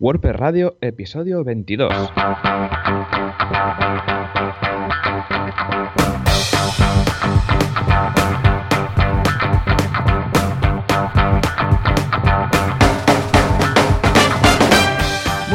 WordPress Radio, episodio 22.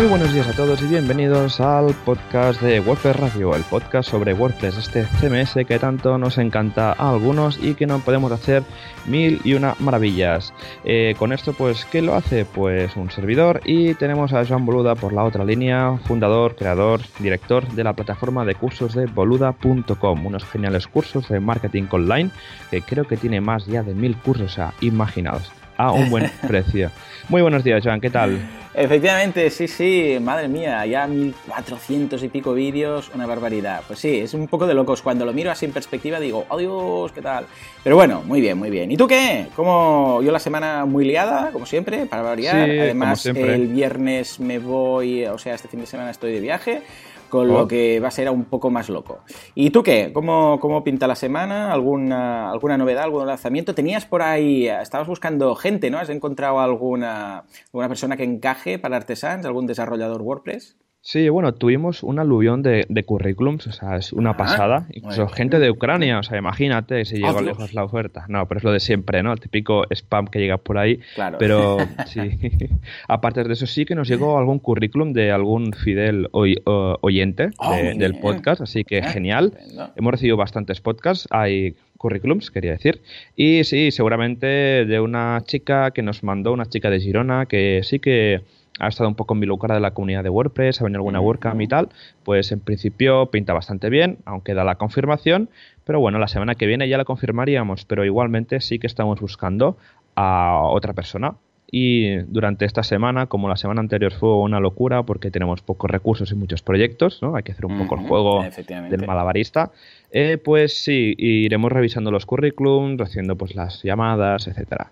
Muy buenos días a todos y bienvenidos al podcast de WordPress Radio, el podcast sobre WordPress, este CMS que tanto nos encanta a algunos y que no podemos hacer mil y una maravillas. Eh, con esto, pues, ¿qué lo hace? Pues un servidor y tenemos a Joan Boluda por la otra línea, fundador, creador, director de la plataforma de cursos de boluda.com, unos geniales cursos de marketing online que creo que tiene más ya de mil cursos, a imaginados, a un buen precio. Muy buenos días, Joan, ¿qué tal? Efectivamente, sí, sí, madre mía, ya 1400 y pico vídeos, una barbaridad. Pues sí, es un poco de locos. Cuando lo miro así en perspectiva digo, Dios, ¿qué tal? Pero bueno, muy bien, muy bien. ¿Y tú qué? Como yo la semana muy liada, como siempre, para variar. Además, el viernes me voy, o sea, este fin de semana estoy de viaje con lo oh. que va a ser un poco más loco. ¿Y tú qué? ¿Cómo, cómo pinta la semana? ¿Alguna, ¿Alguna novedad, algún lanzamiento? Tenías por ahí, estabas buscando gente, ¿no? ¿Has encontrado alguna, alguna persona que encaje para Artesans, algún desarrollador WordPress? Sí, bueno, tuvimos un aluvión de, de currículums, o sea, es una ah, pasada. Incluso gente de Ucrania, o sea, imagínate si llegó lejos la oferta. No, pero es lo de siempre, ¿no? El típico spam que llega por ahí. Claro. Pero sí. Aparte de eso, sí que nos llegó algún currículum de algún fidel oyente oh, del podcast, así que ah, genial. Hemos recibido bastantes podcasts, hay currículums, quería decir. Y sí, seguramente de una chica que nos mandó, una chica de Girona, que sí que ha estado un poco en involucrada de la comunidad de WordPress, ha venido alguna WordCamp y tal, pues en principio pinta bastante bien, aunque da la confirmación, pero bueno, la semana que viene ya la confirmaríamos, pero igualmente sí que estamos buscando a otra persona. Y durante esta semana, como la semana anterior fue una locura porque tenemos pocos recursos y muchos proyectos, ¿no? Hay que hacer un poco el juego del malabarista. Eh, pues sí, iremos revisando los currículums, haciendo pues las llamadas, etcétera.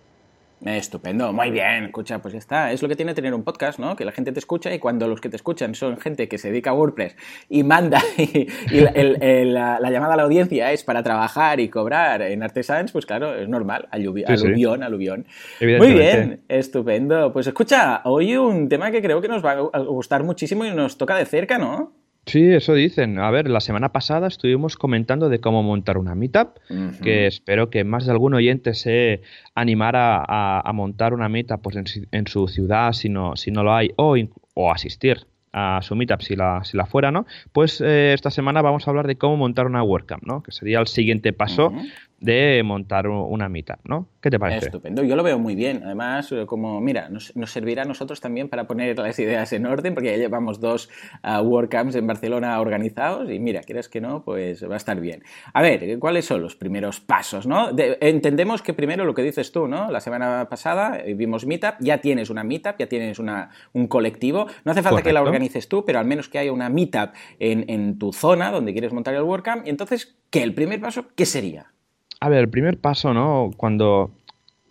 Estupendo, muy bien, escucha, pues ya está. Es lo que tiene tener un podcast, ¿no? Que la gente te escucha y cuando los que te escuchan son gente que se dedica a WordPress y manda y, la, llamada a la audiencia es para trabajar y cobrar en Artesans, pues claro, es normal, aluvión, aluvión. Muy bien, estupendo. Pues escucha, hoy un tema que creo que nos va a gustar muchísimo y nos toca de cerca, ¿no? Sí, eso dicen. A ver, la semana pasada estuvimos comentando de cómo montar una meetup, que espero que más de algún oyente se animara a, montar una meetup pues, en, su ciudad si no, si no lo hay, o, o asistir a su meetup si la, si la fuera, ¿no? Pues eh, esta semana vamos a hablar de cómo montar una WordCamp, ¿no? Que sería el siguiente paso de montar una mitad, ¿no? ¿Qué te parece? Estupendo, yo lo veo muy bien. Además, eh, como, mira, nos, servirá a nosotros también para poner las ideas en orden, porque ya llevamos dos uh, WordCamps en Barcelona organizados y mira, quieres que no, pues va a estar bien. A ver, ¿cuáles son los primeros pasos, no? entendemos que primero lo que dices tú, ¿no? La semana pasada eh, vimos Meetup, ya tienes una Meetup, ya tienes una, un colectivo. No hace falta que la organices tú, pero al menos que haya una Meetup en, en tu zona donde quieres montar el WordCamp. Y entonces, ¿qué? El primer paso, ¿qué sería? A ver, el primer paso, ¿no? Cuando.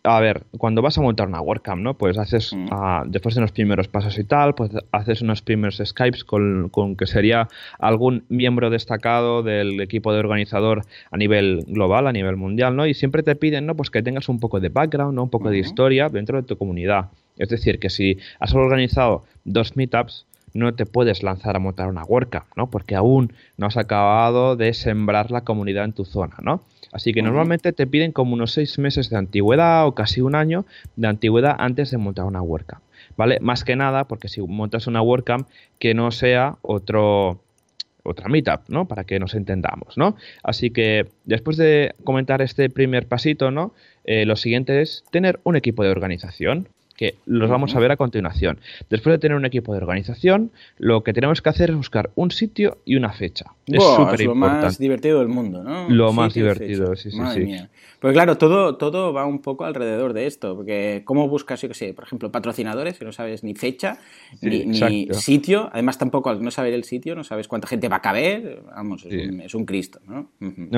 A ver, cuando vas a montar una WordCamp, ¿no? Pues haces, mm. ah, después de los primeros pasos y tal, pues haces unos primeros Skypes con, con, que sería algún miembro destacado del equipo de organizador a nivel global, a nivel mundial, ¿no? Y siempre te piden, ¿no? Pues que tengas un poco de background, ¿no? Un poco de historia dentro de tu comunidad. Es decir, que si has organizado dos meetups, no te puedes lanzar a montar una WordCamp, ¿no? Porque aún no has acabado de sembrar la comunidad en tu zona, ¿no? Así que normalmente te piden como unos seis meses de antigüedad o casi un año de antigüedad antes de montar una WordCamp, ¿vale? Más que nada porque si montas una WordCamp que no sea otro otra meetup, ¿no? Para que nos entendamos, ¿no? Así que después de comentar este primer pasito, ¿no? Eh, lo siguiente es tener un equipo de organización, que los vamos a ver a continuación. Después de tener un equipo de organización, lo que tenemos que hacer es buscar un sitio y una fecha. Es súper importante. Lo más divertido del mundo, ¿no? Lo más divertido, sí, sí, Madre Mía. Pues claro, todo, todo va un poco alrededor de esto, porque ¿cómo buscas, yo qué sé, por ejemplo, patrocinadores, si no sabes ni fecha, ni, sitio, además tampoco al no saber el sitio, no sabes cuánta gente va a caber, vamos, es, un, Cristo, ¿no?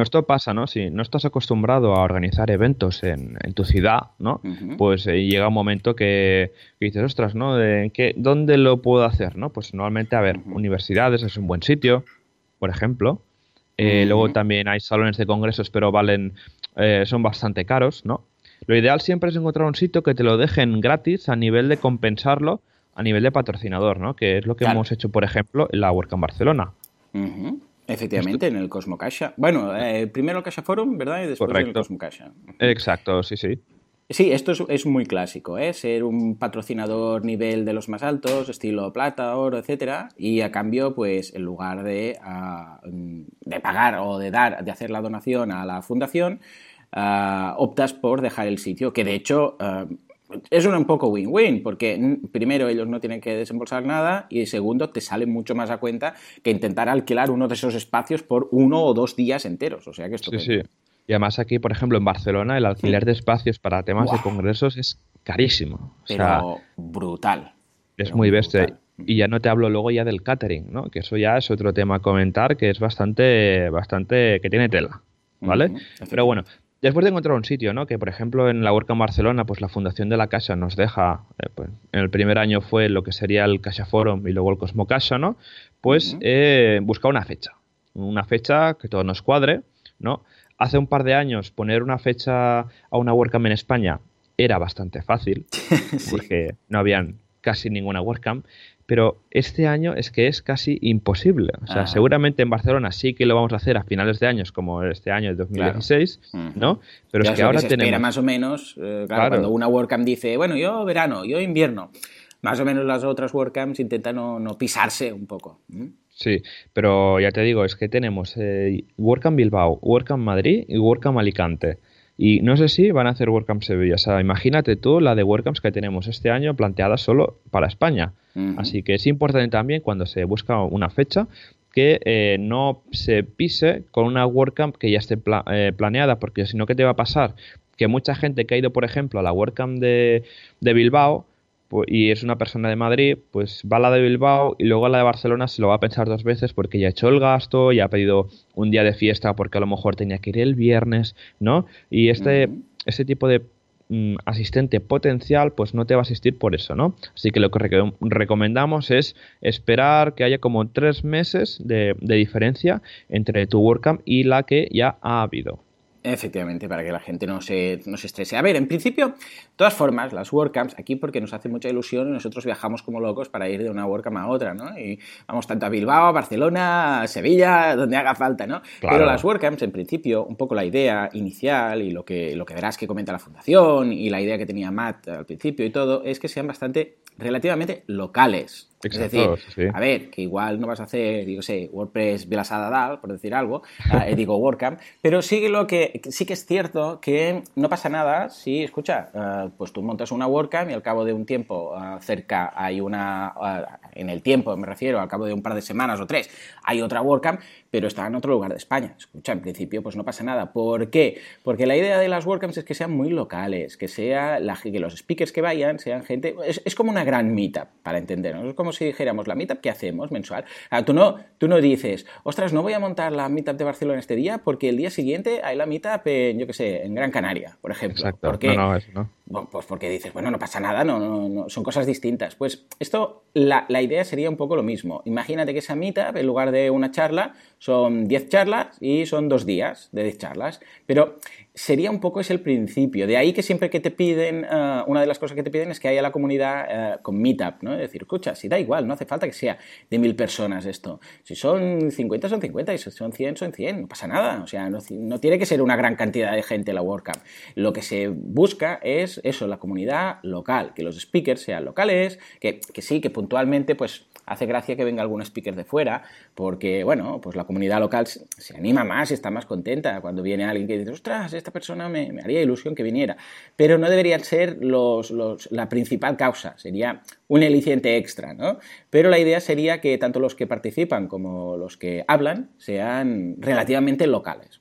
Esto pasa, ¿no? Si no estás acostumbrado a organizar eventos en, tu ciudad, ¿no? Pues eh, llega un momento que que, dices, ostras, ¿no? De, ¿qué, ¿Dónde lo puedo hacer? ¿no? Pues normalmente, a ver, universidades es un buen sitio, por ejemplo. Eh, luego también hay salones de congresos, pero valen, eh, son bastante caros, ¿no? Lo ideal siempre es encontrar un sitio que te lo dejen gratis a nivel de compensarlo a nivel de patrocinador, ¿no? Que es lo que hemos hecho, por ejemplo, en la WordCamp Barcelona. Efectivamente, en el Cosmo Caixa. Bueno, eh, primero el Caixa Forum, ¿verdad? Y después el Cosmo Caixa. Exacto, sí, sí. Sí, esto es, muy clásico, ¿eh? Ser un patrocinador nivel de los más altos, estilo plata, oro, etcétera, y a cambio, pues, en lugar de, ah, de pagar o de dar, de hacer la donación a la fundación, ah, optas por dejar el sitio, que de hecho ah, es un poco win-win, porque primero ellos no tienen que desembolsar nada y segundo te sale mucho más a cuenta que intentar alquilar uno de esos espacios por uno o dos días enteros. O sea que esto. Sí, sí. Y además aquí, por ejemplo, en Barcelona, el alquiler de espacios para temas de congresos es carísimo. Pero brutal. Es muy bestia. Y ya no te hablo luego ya del catering, ¿no? Que eso ya es otro tema a comentar que es bastante, bastante, que tiene tela, ¿vale? Pero bueno, Después de encontrar un sitio, ¿no? Que por ejemplo en la WordCamp Barcelona, pues la fundación de la casa nos deja, eh, pues, en el primer año fue lo que sería el Casa Forum y luego el Cosmo Casa, ¿no? Pues eh, buscar una fecha, una fecha que todo nos cuadre, ¿no? Hace un par de años poner una fecha a una WordCamp en España era bastante fácil, porque no habían casi ninguna WordCamp pero este año es que es casi imposible. O sea, seguramente en Barcelona sí que lo vamos a hacer a finales de años, como este año de 2016, ¿no? Pero es que ahora tenemos. más o menos, eh, claro, cuando una WordCamp dice, bueno, yo verano, yo invierno, más o menos las otras WordCamps intentan no, pisarse un poco. Sí, pero ya te digo, es que tenemos eh, WordCamp Bilbao, WordCamp Madrid y WordCamp Alicante. Y no sé si van a hacer WordCamp Sevilla. O sea, imagínate tú la de WordCamps que tenemos este año planteada solo para España. Así que es importante también cuando se busca una fecha que eh, no se pise con una WordCamp que ya esté eh, planeada, porque si no, ¿qué te va a pasar? Que mucha gente que ha ido, por ejemplo, a la WordCamp de, de Bilbao, y es una persona de Madrid, pues va a la de Bilbao y luego a la de Barcelona se lo va a pensar dos veces porque ya ha hecho el gasto, ya ha pedido un día de fiesta porque a lo mejor tenía que ir el viernes, ¿no? Y este, este tipo de mm, asistente potencial pues no te va a asistir por eso, ¿no? Así que lo que recomendamos es esperar que haya como tres meses de, de diferencia entre tu WordCamp y la que ya ha habido. Efectivamente, para que la gente no se, no se estrese. A ver, en principio, de todas formas, las WordCamps, aquí porque nos hace mucha ilusión y nosotros viajamos como locos para ir de una WordCamp a otra, ¿no? Y vamos tanto a Bilbao, a Barcelona, a Sevilla, donde haga falta, ¿no? Pero las WordCamps, en principio, un poco la idea inicial y lo que, lo que verás que comenta la fundación y la idea que tenía Matt al principio y todo, es que sean bastante relativamente locales. Es decir, a ver, que igual no vas a hacer, digo sé, WordPress Vilasada Dal, por decir algo, eh, digo WordCamp, pero sí, lo que, sí que es cierto que no pasa nada si, escucha, eh, pues tú montas una WordCamp y al cabo de un tiempo eh, cerca hay una, en el tiempo me refiero, al cabo de un par de semanas o tres, hay otra WordCamp, pero está en otro lugar de España. Escucha, en principio pues no pasa nada. ¿Por qué? Porque la idea de las WordCamps es que sean muy locales, que, sea la, que los speakers que vayan sean gente... Es, como una gran meetup, para entendernos. Es como si dijéramos, la meetup que hacemos mensual. tú, no, tú no dices, ostras, no voy a montar la meetup de Barcelona este día porque el día siguiente hay la meetup en, yo qué sé, en Gran Canaria, por ejemplo. Exacto. No, no, eso no. Bueno, pues porque dices, bueno, no pasa nada, no, no, no son cosas distintas. Pues esto, la, la idea sería un poco lo mismo. Imagínate que esa meetup, en lugar de una charla, son 10 charlas y son dos días de 10 charlas. Pero sería un poco ese el principio. De ahí que siempre que te piden, eh, una de las cosas que te piden es que haya la comunidad eh, con Meetup, ¿no? Es decir, escucha, si da igual, no hace falta que sea de mil personas esto. Si son 50, son 50, y si son 100, son 100, no pasa nada. O sea, no, no tiene que ser una gran cantidad de gente la WordCamp. Lo que se busca es eso, la comunidad local, que los speakers sean locales, que, que sí, que puntualmente, pues hace gracia que venga algún speaker de fuera, porque, bueno, pues la comunidad local se anima más y está más contenta cuando viene alguien que dice, ostras, esta persona me, haría ilusión que viniera. Pero no deberían ser los, la principal causa, sería un eliciente extra, ¿no? Pero la idea sería que tanto los que participan como los que hablan sean relativamente locales.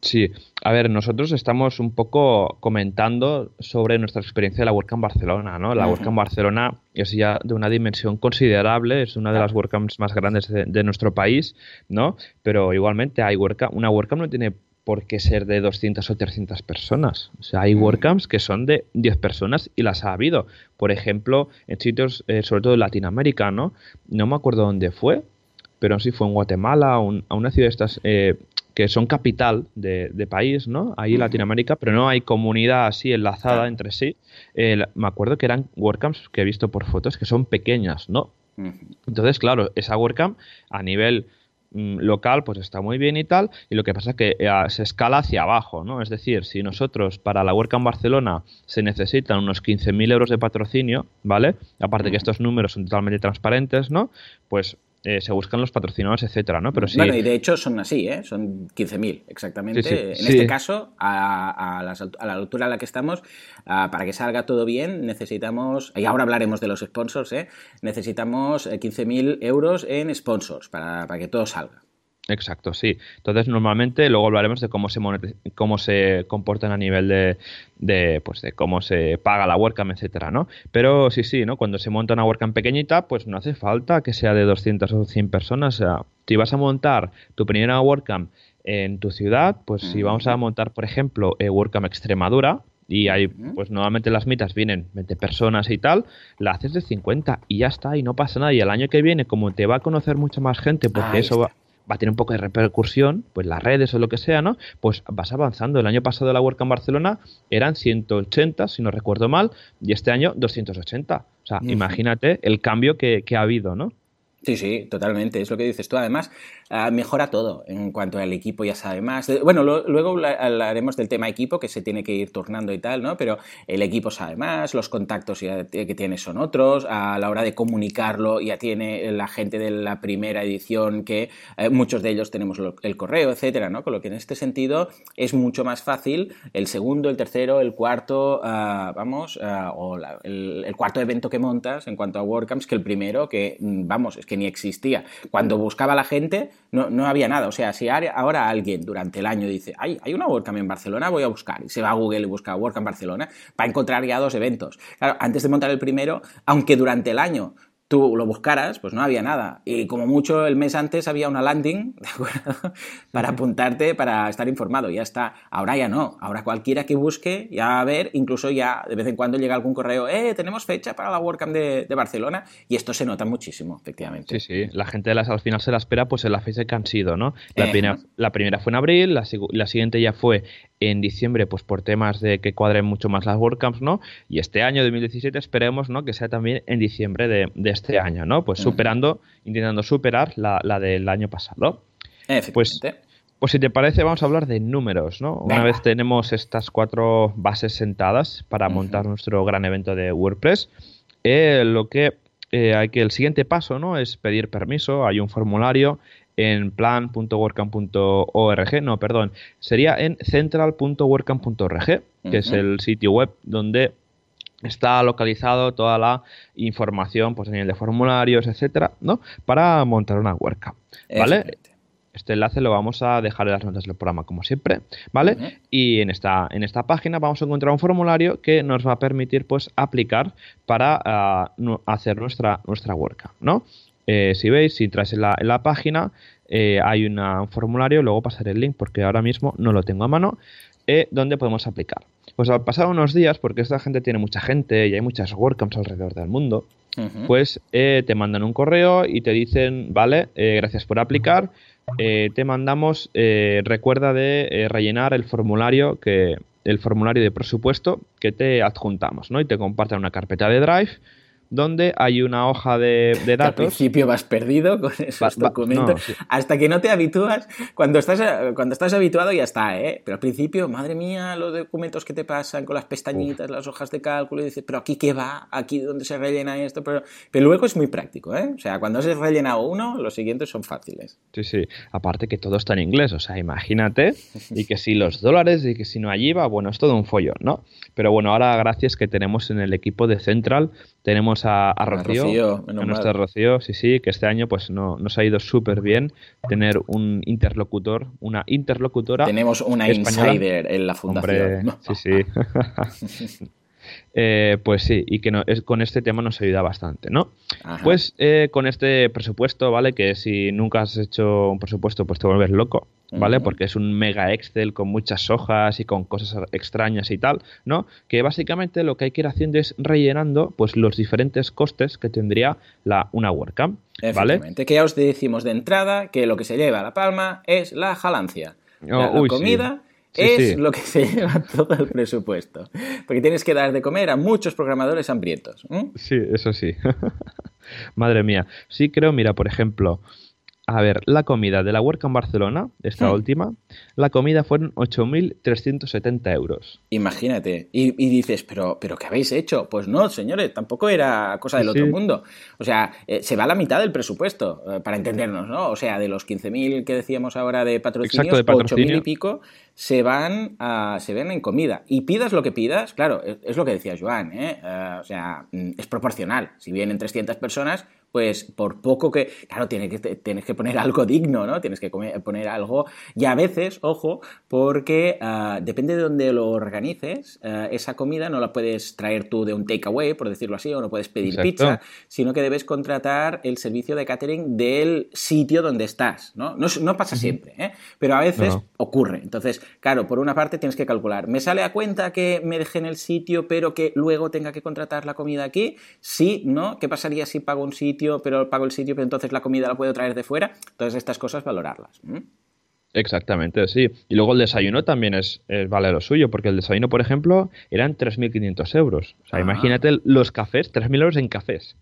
Sí, a ver, nosotros estamos un poco comentando sobre nuestra experiencia de la WordCamp Barcelona, ¿no? La WordCamp Barcelona es ya de una dimensión considerable, es una de las WordCamps más grandes de, nuestro país, ¿no? Pero igualmente hay WordCamp, una WordCamp no tiene por qué ser de 200 o 300 personas. O sea, hay WordCamps que son de 10 personas y las ha habido. Por ejemplo, en sitios, eh, sobre todo en Latinoamérica, ¿no? No me acuerdo dónde fue, pero sí fue en Guatemala, a una ciudad de estas... Eh, que son capital de, país, ¿no? Ahí en Latinoamérica, pero no hay comunidad así enlazada entre sí. me acuerdo que eran WordCamps que he visto por fotos que son pequeñas, ¿no? Entonces, claro, esa WordCamp a nivel mm, local pues está muy bien y tal y lo que pasa es que eh, se escala hacia abajo no es decir si nosotros para la WordCamp Barcelona se necesitan unos 15.000 euros de patrocinio vale aparte que estos números son totalmente transparentes no pues eh, se buscan los patrocinadores, etcétera, ¿no? Pero sí, bueno, y de hecho son así, ¿eh? Son 15.000, exactamente. en este caso, a, la altura a la que estamos, para que salga todo bien, necesitamos, y ahora hablaremos de los sponsors, ¿eh? Necesitamos 15.000 eh, euros en sponsors para, para que todo salga. Exacto, sí. Entonces, normalmente luego hablaremos de cómo se cómo se comportan a nivel de, de, pues de cómo se paga la WordCamp, etcétera, ¿no? Pero sí, sí, ¿no? Cuando se monta una WordCamp pequeñita, pues no hace falta que sea de 200 o 100 personas. O sea, si vas a montar tu primera WordCamp en tu ciudad, pues si vamos a montar, por ejemplo, eh, WordCamp Extremadura, y hay, pues normalmente las mitas vienen 20 personas y tal, la haces de 50 y ya está, y no pasa nada. Y el año que viene, como te va a conocer mucha más gente, porque eso va, va a tener un poco de repercusión, pues las redes o lo que sea, ¿no? Pues vas avanzando. El año pasado la WordCamp Barcelona eran 180, si no recuerdo mal, y este año 280. O sea, imagínate el cambio que, que ha habido, ¿no? Sí, sí, totalmente. Es lo que dices tú. Además, Ah, mejora todo en cuanto al equipo, ya sabe más. Bueno, luego hablaremos del tema equipo, que se tiene que ir turnando y tal, ¿no? Pero el equipo sabe más, los contactos que tiene son otros, a la hora de comunicarlo ya tiene la gente de la primera edición que eh, muchos de ellos tenemos el correo, etcétera, ¿no? Con lo que en este sentido es mucho más fácil el segundo, el tercero, el cuarto, ah, vamos, ah, o el, el, cuarto evento que montas en cuanto a WordCamps que el primero, que mm, vamos, es que ni existía. Cuando buscaba la gente, no, no había nada. O sea, si ahora alguien durante el año dice, hay, hay una WordCamp en Barcelona, voy a buscar, y se va a Google y busca WordCamp Barcelona, va a encontrar ya dos eventos. Claro, antes de montar el primero, aunque durante el año tú lo buscaras, pues no había nada. Y como mucho el mes antes había una landing, ¿de acuerdo? Para apuntarte, para estar informado. Ya está. Ahora ya no. Ahora cualquiera que busque, ya va a ver, incluso ya de vez en cuando llega algún correo, eh, tenemos fecha para la WordCamp de, Barcelona. Y esto se nota muchísimo, efectivamente. Sí, sí. La gente las, al final se la espera pues en la fecha que han sido, ¿no? La, primera, la primera fue en abril, la, la siguiente ya fue en diciembre, pues por temas de que cuadren mucho más las WordCamps, ¿no? Y este año 2017 esperemos, ¿no? Que sea también en diciembre de, este año, ¿no? Pues superando, intentando superar la, del año pasado. Pues, pues si te parece, vamos a hablar de números, ¿no? Una vez tenemos estas cuatro bases sentadas para montar nuestro gran evento de WordPress, eh, lo que eh, hay que el siguiente paso, ¿no? Es pedir permiso, hay un formulario en plan.workcamp.org, no, perdón, sería en central.workcamp.org, que es el sitio web donde está localizado toda la información pues, a nivel de formularios, etcétera, ¿no? Para montar una WordCamp, ¿vale? Este enlace lo vamos a dejar en las notas del programa, como siempre, ¿vale? Y en esta, en esta página vamos a encontrar un formulario que nos va a permitir, pues, aplicar para ah, hacer nuestra, nuestra WordCamp, ¿no? Eh, si veis, si entráis en la, en la página, eh, hay un formulario, luego pasaré el link porque ahora mismo no lo tengo a mano, eh, donde podemos aplicar. Pues al pasar unos días, porque esta gente tiene mucha gente y hay muchas WordCamps alrededor del mundo, pues te mandan un correo y te dicen, vale, gracias por aplicar, te mandamos, recuerda de rellenar el formulario que el formulario de presupuesto que te adjuntamos, ¿no? Y te comparten una carpeta de Drive donde hay una hoja de, datos. al principio vas perdido con esos documentos. Hasta que no te habitúas. Cuando estás, cuando estás habituado ya está, ¿eh? Pero al principio, madre mía, los documentos que te pasan con las pestañitas, las hojas de cálculo, y dices, pero aquí qué va, aquí dónde se rellena esto. Pero, pero luego es muy práctico, ¿eh? O sea, cuando has rellenado uno, los siguientes son fáciles. Sí, sí. Aparte que todo está en inglés, o sea, imagínate. Y que si los dólares y que si no allí va, bueno, es todo un follón, ¿no? Pero bueno, ahora gracias que tenemos en el equipo de Central tenemos a, Rocío, a, nuestra Rocío, sí, sí, que este año pues no, nos ha ido súper bien tener un interlocutor, una interlocutora. Tenemos una insider en la fundación. sí, sí. Eh, pues sí, y que no, es, con este tema nos ayuda bastante, ¿no? Pues eh, con este presupuesto, ¿vale? Que si nunca has hecho un presupuesto, pues te vuelves loco, ¿vale? Porque es un mega Excel con muchas hojas y con cosas extrañas y tal, ¿no? Que básicamente lo que hay que ir haciendo es rellenando, pues, los diferentes costes que tendría la, una WordCamp, ¿vale? Que ya os decimos de entrada que lo que se lleva a la palma es la jalancia. la, comida es lo que se lleva todo el presupuesto. Porque tienes que dar de comer a muchos programadores hambrientos. Sí, eso sí. Madre mía. Sí creo, mira, por ejemplo, a ver, la comida de la en Barcelona, esta última, la comida fueron 8.370 euros. Imagínate. Y, dices, ¿pero, ¿pero qué habéis hecho? Pues no, señores, tampoco era cosa del otro mundo. O sea, eh, se va a la mitad del presupuesto, eh, para entendernos, ¿no? O sea, de los 15.000 que decíamos ahora de patrocinios, 8.000 y pico se van a, se ven en comida. Y pidas lo que pidas, claro, es, lo que decía Joan, ¿eh? o sea, mm, es proporcional. Si vienen 300 personas, pues por poco que, claro, tienes que, tienes que poner algo digno, ¿no? Tienes que poner algo, y a veces, ojo, porque ah, depende de dónde lo organices, ah, esa comida no la puedes traer tú de un takeaway, por decirlo así, o no puedes pedir pizza, sino que debes contratar el servicio de catering del sitio donde estás, ¿no? No, pasa siempre, ¿eh? Pero a veces ocurre. Entonces, claro, por una parte tienes que calcular, ¿me sale a cuenta que me deje en el sitio, pero que luego tenga que contratar la comida aquí? Sí, ¿no? ¿Qué pasaría si pago un sitio? Pero pago el sitio, pero entonces la comida la puedo traer de fuera. Todas estas cosas valorarlas. Exactamente, sí. Y luego el desayuno también es, vale lo suyo, porque el desayuno, por ejemplo, eran 3.500 euros. O sea, ah. imagínate los cafés, 3.000 euros en cafés.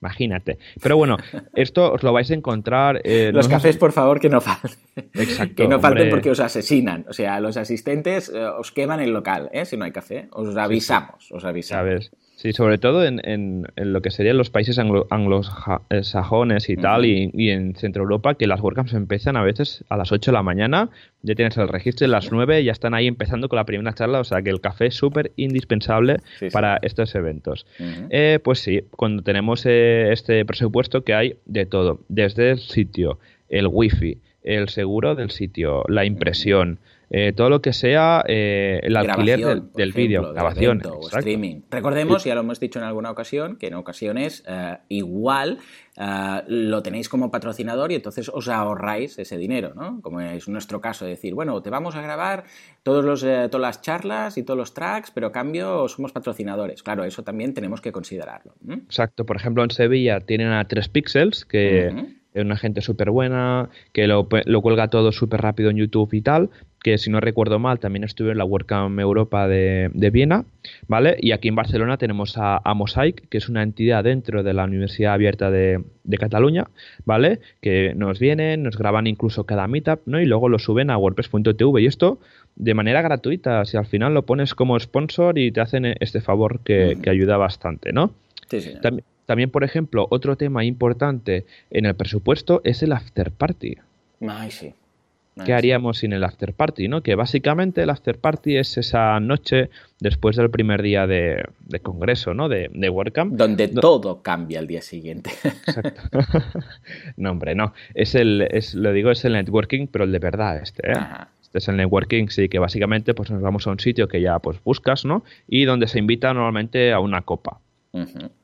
Imagínate. Pero bueno, esto os lo vais a encontrar. Eh, los cafés, por favor, que no falten. Exacto. que no falten porque os asesinan. O sea, los asistentes eh, os queman el local, ¿eh? Si no hay café. Os avisamos, os avisamos. ¿Sabes? Sí, sobre todo en, en, lo que serían los países anglosajones y tal, y, en Centro Europa, que las WordCamps empiezan a veces a las 8 de la mañana, ya tienes el registro a las 9 y ya están ahí empezando con la primera charla, o sea que el café es súper indispensable para estos eventos. Eh, pues sí, cuando tenemos eh, este presupuesto que hay de todo, desde el sitio, el wifi, el seguro del sitio, la impresión, eh, todo lo que sea eh, el alquiler del, vídeo, grabación o streaming. Recordemos, ya lo hemos dicho en alguna ocasión, que en ocasiones eh, igual lo tenéis como patrocinador y entonces os ahorráis ese dinero, ¿no? Como es nuestro caso, de decir, bueno, te vamos a grabar todos los, todas las charlas y todos los tracks, pero a cambio somos patrocinadores. Claro, eso también tenemos que considerarlo. Exacto. Por ejemplo, en Sevilla tienen a 3 Pixels, que... es una gente súper buena, que lo, lo cuelga todo súper rápido en YouTube y tal, que si no recuerdo mal también estuve en la WordCamp Europa de, Viena, ¿vale? Y aquí en Barcelona tenemos a, Mosaic, que es una entidad dentro de la Universidad Abierta de, Cataluña, ¿vale? Que nos vienen, nos graban incluso cada meetup, ¿no? Y luego lo suben a WordPress.tv y esto de manera gratuita, si al final lo pones como sponsor y te hacen este favor que, ayuda bastante, ¿no? Sí, sí. También, también, por ejemplo, otro tema importante en el presupuesto es el after party. Ay, sí. ¿Qué haríamos sin el after party? ¿no? Que básicamente el after party es esa noche después del primer día de, congreso, ¿no? De, de WordCamp. Donde todo cambia el día siguiente. Exacto. no, hombre, no. Es el, es, lo digo, es el networking, pero el de verdad este, ¿eh? Este es el networking, sí, que básicamente pues nos vamos a un sitio que ya pues buscas, ¿no? Y donde se invita normalmente a una copa.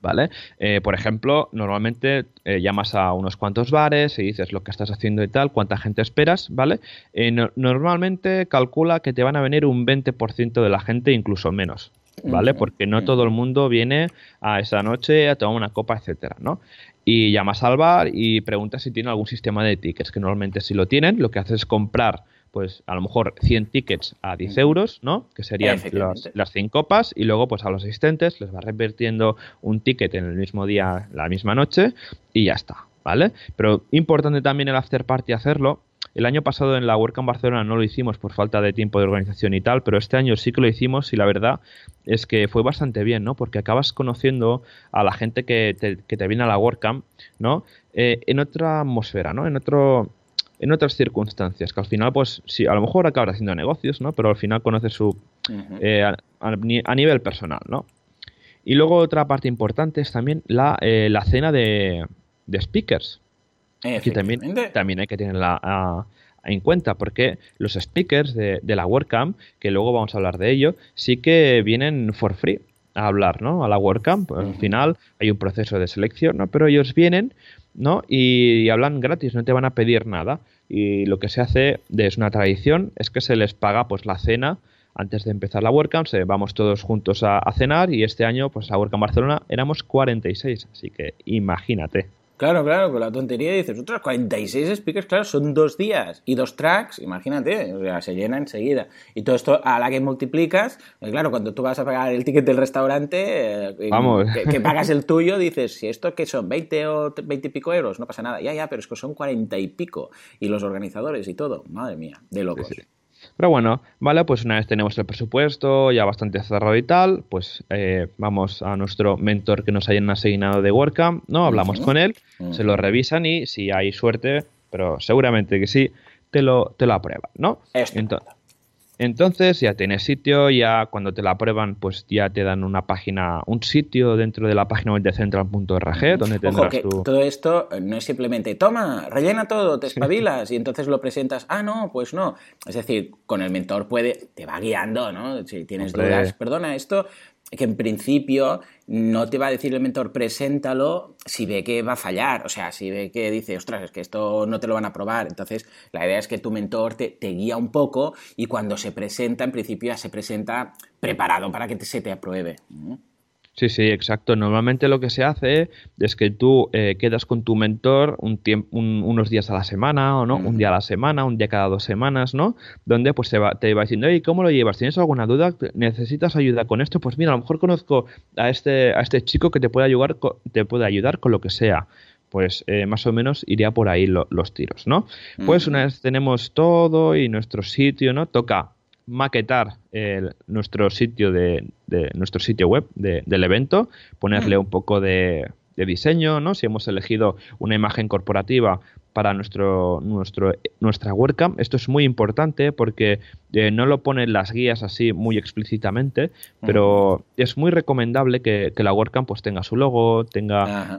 ¿Vale? Eh, por ejemplo, normalmente eh, llamas a unos cuantos bares y dices lo que estás haciendo y tal, cuánta gente esperas, ¿vale? Eh, normalmente calcula que te van a venir un 20% de la gente, incluso menos, ¿vale? Porque no todo el mundo viene a esa noche a tomar una copa, etcétera, ¿no? Y llamas al bar y preguntas si tiene algún sistema de tickets, que normalmente si lo tienen, lo que haces es comprar pues a lo mejor 100 tickets a 10 euros, ¿no? Que serían las 100 copas y luego pues a los asistentes les va revirtiendo un ticket en el mismo día, la misma noche y ya está, ¿vale? Pero importante también el after party hacerlo. El año pasado en la WordCamp Barcelona no lo hicimos por falta de tiempo de organización y tal, pero este año sí que lo hicimos y la verdad es que fue bastante bien, ¿no? Porque acabas conociendo a la gente que te, que te viene a la WordCamp, ¿no? Eh, en otra atmósfera, ¿no? En otro en otras circunstancias, que al final, pues, sí, a lo mejor acaba haciendo negocios, ¿no? Pero al final conoce su. Eh, a, nivel personal, ¿no? Y luego otra parte importante es también la, eh, la cena de, de speakers. Que también, también hay que tenerla en cuenta, porque los speakers de, de la WordCamp, que luego vamos a hablar de ello, sí que vienen for free a hablar, ¿no? A la WordCamp. Al final hay un proceso de selección, ¿no? Pero ellos vienen ¿no? Y, hablan gratis, no te van a pedir nada. Y lo que se hace, es una tradición, es que se les paga pues la cena antes de empezar la WordCamp, vamos todos juntos a, cenar y este año, pues a WordCamp Barcelona éramos 46, así que imagínate. Claro, claro, con la tontería dices, otras 46 speakers, claro, son dos días y dos tracks, imagínate, o sea, se llena enseguida. Y todo esto a la que multiplicas, pues claro, cuando tú vas a pagar el ticket del restaurante, eh, Vamos. Que, pagas el tuyo, dices, si esto que son 20 o 20 y pico euros, no pasa nada. Ya, ya, pero es que son 40 y pico. Y los organizadores y todo, madre mía, de locos. Pero bueno, vale, pues una vez tenemos el presupuesto ya bastante cerrado y tal, pues eh, vamos a nuestro mentor que nos hayan asignado de WordCamp, ¿no? Hablamos con él, se lo revisan y si hay suerte, pero seguramente que sí, te lo, te lo aprueban, ¿no? Entonces, entonces ya tienes sitio, ya cuando te la aprueban, pues ya te dan una página, un sitio dentro de la página web de central.org donde tendrás que Todo esto no es simplemente, toma, rellena todo, te espabilas y entonces lo presentas. Ah, no, pues no. Es decir, con el mentor puede, te va guiando, ¿no? Si tienes dudas, perdona, esto que en principio no te va a decir el mentor, preséntalo si ve que va a fallar, o sea, si ve que dice, ostras, es que esto no te lo van a probar. Entonces, la idea es que tu mentor te, te guía un poco y cuando se presenta, en principio ya se presenta preparado para que se te apruebe. Sí, sí, exacto. Normalmente lo que se hace es que tú eh, quedas con tu mentor un unos días a la semana o no, un día a la semana, un día cada dos semanas, ¿no? Donde pues te va, te va diciendo, oye, ¿cómo lo llevas? ¿Tienes alguna duda? ¿Necesitas ayuda con esto? Pues mira, a lo mejor conozco a este, a este chico que te puede ayudar, te puede ayudar con lo que sea pues eh, más o menos iría por ahí los tiros, ¿no? Pues una vez tenemos todo y nuestro sitio, ¿no? Toca maquetar nuestro sitio de, nuestro sitio web del evento, ponerle un poco de, diseño, ¿no? Si hemos elegido una imagen corporativa para nuestro, nuestro, nuestra WordCamp. Esto es muy importante porque eh, no lo ponen las guías así muy explícitamente, pero es muy recomendable que, la WordCamp pues tenga su logo, tenga,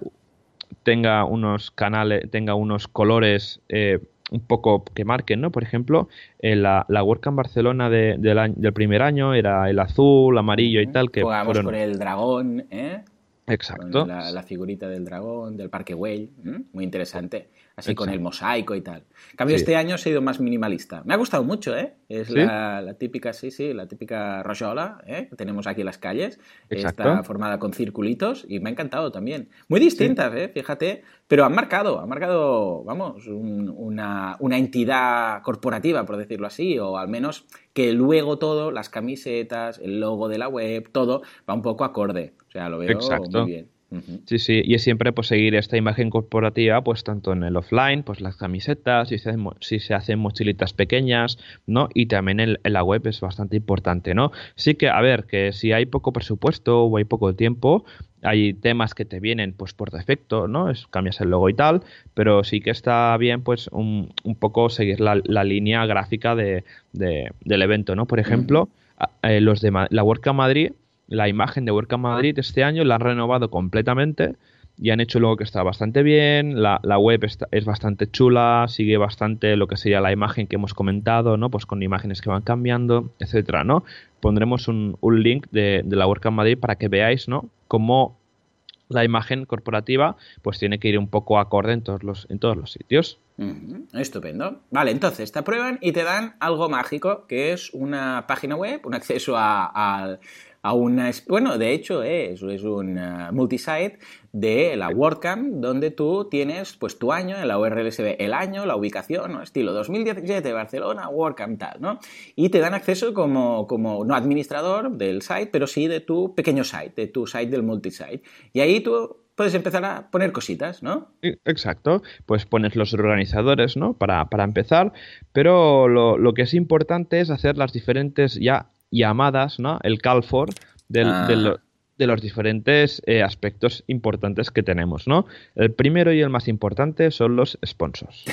tenga unos canales, tenga unos colores eh, un poco que marquen, ¿no? Por ejemplo, eh, la, la WordCamp Barcelona de, del, primer año era el azul, amarillo y tal. que Jugamos con el dragón, ¿eh? Exacto. la, figurita del dragón, del Parque Way, muy interesante así con el mosaico y tal. En cambio, este año he sido más minimalista. Me ha gustado mucho, ¿eh? Es la, típica, sí, sí, la típica rojola ¿eh? que tenemos aquí en las calles. Está formada con circulitos y me ha encantado también. Muy distintas, ¿eh? Fíjate, pero han marcado, han marcado, vamos, una, una entidad corporativa, por decirlo así, o al menos que luego todo, las camisetas, el logo de la web, todo va un poco acorde. O sea, lo veo muy bien. Sí, sí, y es siempre pues seguir esta imagen corporativa, pues tanto en el offline, pues las camisetas, si se hacen, si se hacen mochilitas pequeñas, ¿no? Y también en, la web es bastante importante, ¿no? Sí que, a ver, que si hay poco presupuesto o hay poco tiempo, hay temas que te vienen pues por defecto, ¿no? Es, cambias el logo y tal, pero sí que está bien pues un, un poco seguir la, línea gráfica de, del evento, ¿no? Por ejemplo, eh, los de la WordCamp Madrid la imagen de WordCamp Madrid este año la han renovado completamente y han hecho luego que está bastante bien, la, web es bastante chula, sigue bastante lo que sería la imagen que hemos comentado, ¿no? Pues con imágenes que van cambiando, etcétera, ¿no? Pondremos un, link de, la WordCamp Madrid para que veáis, ¿no? Cómo la imagen corporativa pues tiene que ir un poco acorde en todos los, en todos los sitios. Estupendo. Vale, entonces te aprueban y te dan algo mágico, que es una página web, un acceso a, a una... Bueno, de hecho es, es un uh, multisite de la WordCamp donde tú tienes pues tu año, en la URL se ve el año, la ubicación, ¿no? estilo 2017 Barcelona, WordCamp tal, ¿no? Y te dan acceso como, como no administrador del site, pero sí de tu pequeño site, de tu site del multisite. Y ahí tú puedes empezar a poner cositas, ¿no? Exacto, pues pones los organizadores, ¿no? Para, para empezar, pero lo, lo, que es importante es hacer las diferentes ya llamadas, ¿no? El call for ah. de los diferentes eh, aspectos importantes que tenemos, ¿no? El primero y el más importante son los sponsors.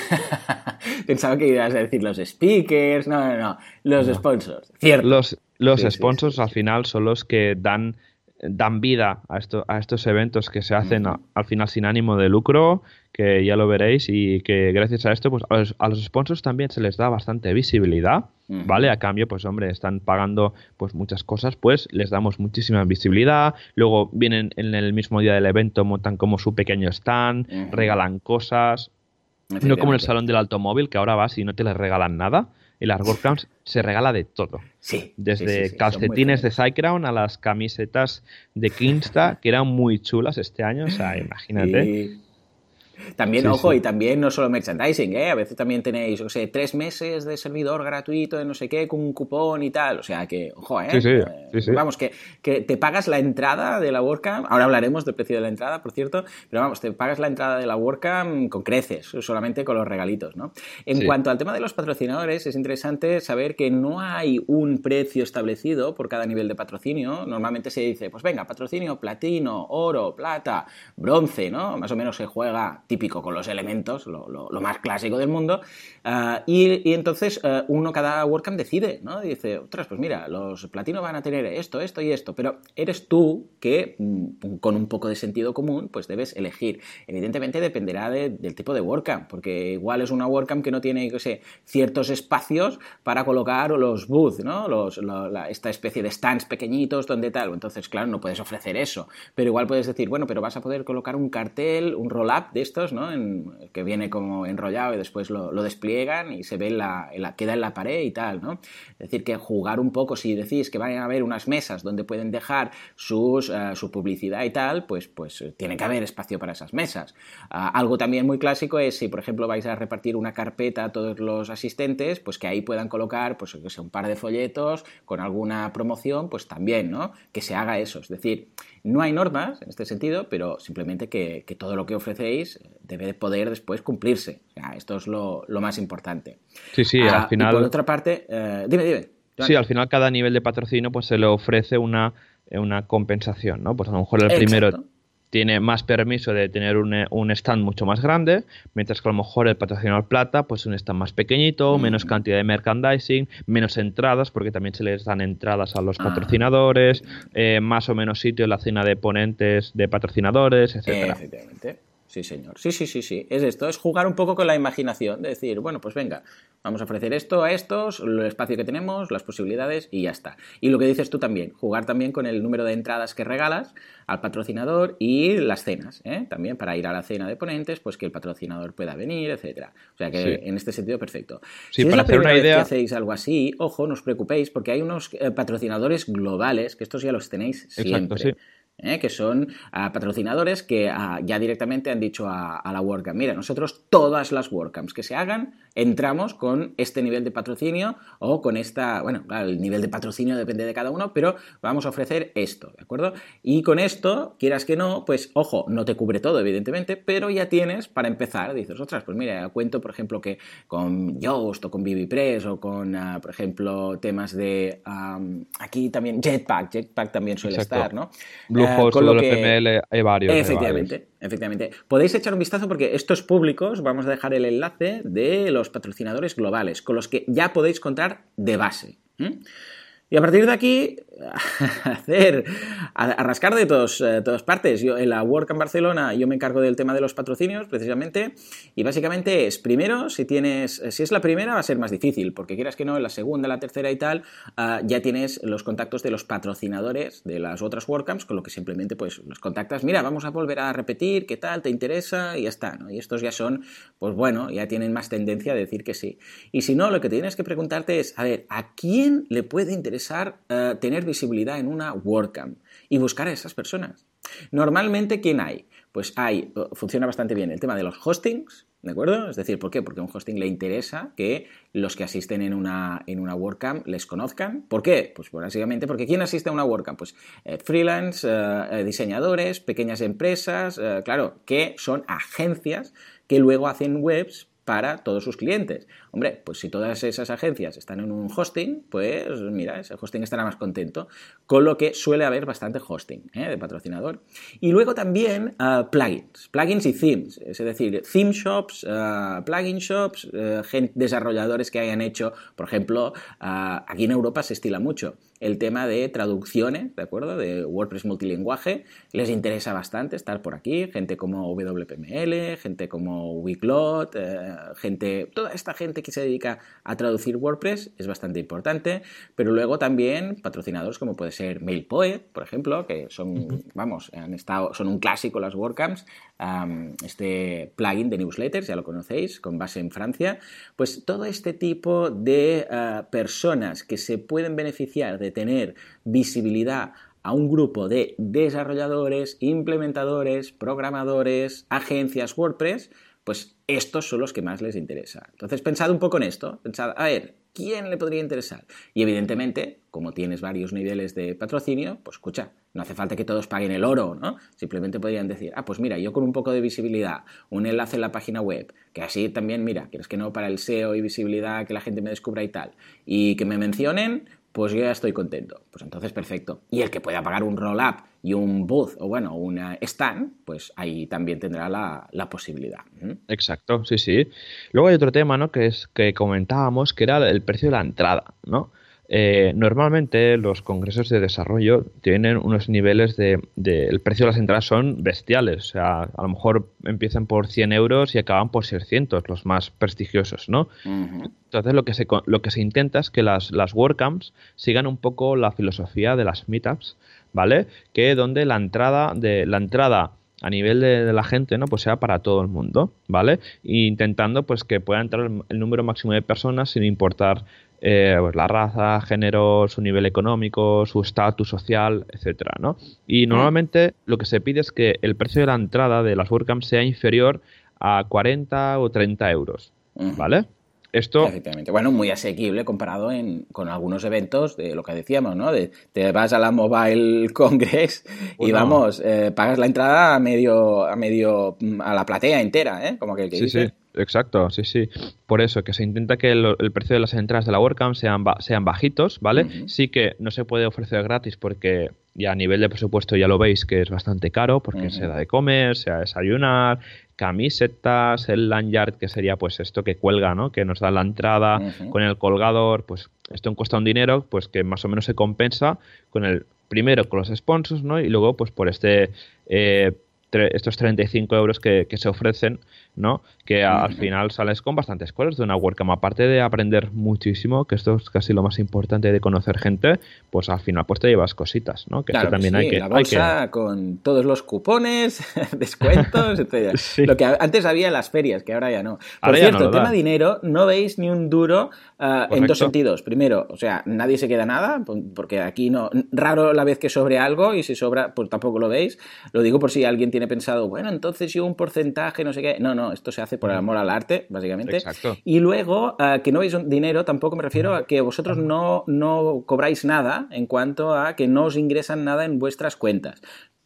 Pensaba que ibas a decir los speakers, no, no, no, los sponsors, cierto. Los, los sponsors al final son los que dan dan vida a, esto, a estos eventos que se hacen al final sin ánimo de lucro, que ya lo veréis, y que gracias a esto, pues a los, sponsors también se les da bastante visibilidad, ¿vale? A cambio, pues hombre, están pagando pues muchas cosas, pues les damos muchísima visibilidad, luego vienen en el mismo día del evento, montan como su pequeño stand, regalan cosas, no como en el salón del automóvil, que ahora vas y no te les regalan nada y las WordCamps se regala de todo. Sí. Desde calcetines de SiteGround a las camisetas de Kinsta, que eran muy chulas este año, o sea, imagínate. También, ojo, y también no solo merchandising, ¿eh? A veces también tenéis, o sea, tres meses de servidor gratuito de no sé qué, con un cupón y tal. O sea que, ojo, ¿eh? Sí, sí, vamos, que, que, te pagas la entrada de la WordCamp. Ahora hablaremos del precio de la entrada, por cierto. Pero vamos, te pagas la entrada de la WordCamp con creces, solamente con los regalitos, ¿no? En cuanto al tema de los patrocinadores, es interesante saber que no hay un precio establecido por cada nivel de patrocinio. Normalmente se dice, pues venga, patrocinio platino, oro, plata, bronce, ¿no? Más o menos se juega típico con los elementos, lo, más clásico del mundo. Ah, y, entonces uh, uno, cada WordCamp decide, ¿no? dice, otras, pues mira, los platinos van a tener esto, esto y esto, pero eres tú que mm, con un poco de sentido común, pues debes elegir. Evidentemente dependerá del tipo de WordCamp, porque igual es una WordCamp que no tiene, no sé, ciertos espacios para colocar los booths, ¿no? Los, esta especie de stands pequeñitos donde tal. Entonces, claro, no puedes ofrecer eso. Pero igual puedes decir, bueno, pero vas a poder colocar un cartel, un roll-up de que viene como enrollado y después lo, despliegan y se ve la, queda en la pared y tal, ¿no? Es decir, que jugar un poco, si decís que van a haber unas mesas donde pueden dejar sus, eh, su publicidad y tal, pues, pues tiene que haber espacio para esas mesas. Ah, algo también muy clásico es si, por ejemplo, vais a repartir una carpeta a todos los asistentes, pues que ahí puedan colocar, pues que sea un par de folletos con alguna promoción, pues también, ¿no? Que se haga eso. Es decir, no hay normas en este sentido, pero simplemente que, todo lo que ofrecéis debe poder después cumplirse. esto es lo, más importante. Sí, sí, al final. Ah, y por otra parte, eh, dime, dime. Sí, al final cada nivel de patrocinio pues se le ofrece una, una compensación, ¿no? Pues a lo mejor el primero tiene más permiso de tener un, stand mucho más grande, mientras que a lo mejor el patrocinador plata, pues un stand más pequeñito, menos cantidad de merchandising, menos entradas, porque también se les dan entradas a los ah. patrocinadores, eh, más o menos sitio en la cena de ponentes de patrocinadores, etcétera. Efectivamente. Sí, señor. Sí, sí, sí, sí. Es esto, es jugar un poco con la imaginación, de decir, bueno, pues venga, vamos a ofrecer esto a estos, el espacio que tenemos, las posibilidades y ya está. Y lo que dices tú también, jugar también con el número de entradas que regalas al patrocinador y las cenas, ¿eh? también para ir a la cena de ponentes, pues que el patrocinador pueda venir, etcétera. O sea que en este sentido, perfecto. Sí, si para es la hacer una idea. que hacéis algo así, ojo, no os preocupéis, porque hay unos eh, patrocinadores globales, que estos ya los tenéis siempre. Exacto, sí. ¿Eh? que son ah, patrocinadores que ah, ya directamente han dicho a, la WordCamp, mira, nosotros todas las WordCamps que se hagan, entramos con este nivel de patrocinio o con esta, bueno, el nivel de patrocinio depende de cada uno, pero vamos a ofrecer esto, ¿de acuerdo? Y con esto, quieras que no, pues ojo, no te cubre todo, evidentemente, pero ya tienes para empezar, dices, otras, pues mira, cuento, por ejemplo, que con Yoast o con BBPress o con, ah, por ejemplo, temas de, aquí también Jetpack, Jetpack también suele estar, ¿no? Con lo que... hay varios. Efectivamente, efectivamente. Podéis echar un vistazo porque estos públicos, vamos a dejar el enlace de los patrocinadores globales, con los que ya podéis contar de base. Y a partir de aquí, hacer, a, rascar de todos, eh, todas partes. Yo en la WordCamp Barcelona yo me encargo del tema de los patrocinios, precisamente, y básicamente es, primero, si tienes, si es la primera va a ser más difícil, porque quieras que no, en la segunda, la tercera y tal, ah, ya tienes los contactos de los patrocinadores de las otras WordCamps, con lo que simplemente pues los contactas, mira, vamos a volver a repetir, ¿qué tal? ¿Te interesa? Y ya está, ¿no? Y estos ya son, pues bueno, ya tienen más tendencia a decir que sí. Y si no, lo que tienes que preguntarte es, a ver, ¿a quién le puede interesar eh, tener visibilidad en una WordCamp y buscar a esas personas. Normalmente, ¿quién hay? Pues hay, funciona bastante bien el tema de los hostings, ¿de acuerdo? Es decir, ¿por qué? Porque a un hosting le interesa que los que asisten en una, en una WordCamp les conozcan. ¿Por qué? Pues básicamente porque ¿quién asiste a una WordCamp? Pues eh, freelance, eh, eh, diseñadores, pequeñas empresas, claro, que son agencias que luego hacen webs para todos sus clientes. Hombre, pues si todas esas agencias están en un hosting, pues mira, ese hosting estará más contento, con lo que suele haber bastante hosting ¿eh? de patrocinador. Y luego también uh, plugins, plugins y themes, es decir, theme shops, uh, plugin shops, uh, desarrolladores que hayan hecho, por ejemplo, aquí en Europa se estila mucho el tema de traducciones, ¿de acuerdo? De WordPress multilinguaje, les interesa bastante estar por aquí, gente como WPML, gente como Wiglot, gente, toda esta gente que se dedica a traducir WordPress es bastante importante, pero luego también patrocinadores como puede ser MailPoet, por ejemplo, que son, vamos, han estado, son un clásico las WordCamps, este plugin de newsletters, ya lo conocéis, con base en Francia, pues todo este tipo de ah, personas que se pueden beneficiar de tener visibilidad a un grupo de desarrolladores, implementadores, programadores, agencias WordPress, pues estos son los que más les interesa. Entonces, pensad un poco en esto. Pensad, a ver, ¿quién le podría interesar? Y evidentemente, como tienes varios niveles de patrocinio, pues escucha, no hace falta que todos paguen el oro, ¿no? Simplemente podrían decir, ah, pues mira, yo con un poco de visibilidad, un enlace en la página web, que así también, mira, quieres que no para el SEO y visibilidad, que la gente me descubra y tal, y que me mencionen, pues ya estoy contento. Pues entonces, perfecto. Y el que pueda pagar un roll-up y un booth, o bueno, un stand, pues ahí también tendrá la, posibilidad. Exacto, sí, sí. Luego hay otro tema, ¿no? Que es que comentábamos, que era el precio de la entrada, ¿no? Eh, normalmente los congresos de desarrollo tienen unos niveles de, el precio de las entradas son bestiales, o sea, a lo mejor empiezan por 100 euros y acaban por 600, los más prestigiosos, ¿no? Entonces lo que, se, lo que se intenta es que las, las WordCamps sigan un poco la filosofía de las meetups, ¿vale? Que donde la entrada de la entrada a nivel de, la gente, ¿no? Pues sea para todo el mundo, ¿vale? intentando pues que pueda entrar el número máximo de personas sin importar eh, pues la raza, género, su nivel económico, su estatus social, etcétera, ¿no? Y normalmente lo que se pide es que el precio de la entrada de las WordCamps sea inferior a 40 o 30 euros, ¿vale? Esto... Efectivamente. Bueno, muy asequible comparado con algunos eventos de lo que decíamos, ¿no? De, te vas a la Mobile Congress y vamos, eh, pagas la entrada a medio, a medio, a la platea entera, ¿eh? Como que, sí, sí. Exacto, sí, sí. Por eso, que se intenta que el, precio de las entradas de la WordCamp sean, sean bajitos, ¿vale? Sí que no se puede ofrecer gratis porque ya a nivel de presupuesto ya lo veis que es bastante caro porque se da de comer, se da de desayunar, camisetas, el lanyard que sería pues esto que cuelga, ¿no? Que nos da la entrada con el colgador, pues esto cuesta un dinero pues que más o menos se compensa con el primero con los sponsors, ¿no? Y luego pues por este eh, estos 35 euros que, que se ofrecen ¿no? Que al final sales con bastantes cosas de una WordCamp. Aparte de aprender muchísimo, que esto es casi lo más importante de conocer gente, pues al final pues te llevas cositas, ¿no? Que también hay que... La bolsa con todos los cupones, descuentos, etc. Lo que antes había en las ferias, que ahora ya no. Por cierto, el tema dinero, no veis ni un duro ah, en dos sentidos. Primero, o sea, nadie se queda nada, porque aquí no... Raro la vez que sobre algo y si sobra, pues tampoco lo veis. Lo digo por si alguien tiene pensado, bueno, entonces yo un porcentaje, no sé qué. No, no, esto se hace por el amor al arte, básicamente. Exacto. Y luego, eh, que no veis dinero, tampoco me refiero a que vosotros no, no cobráis nada en cuanto a que no os ingresan nada en vuestras cuentas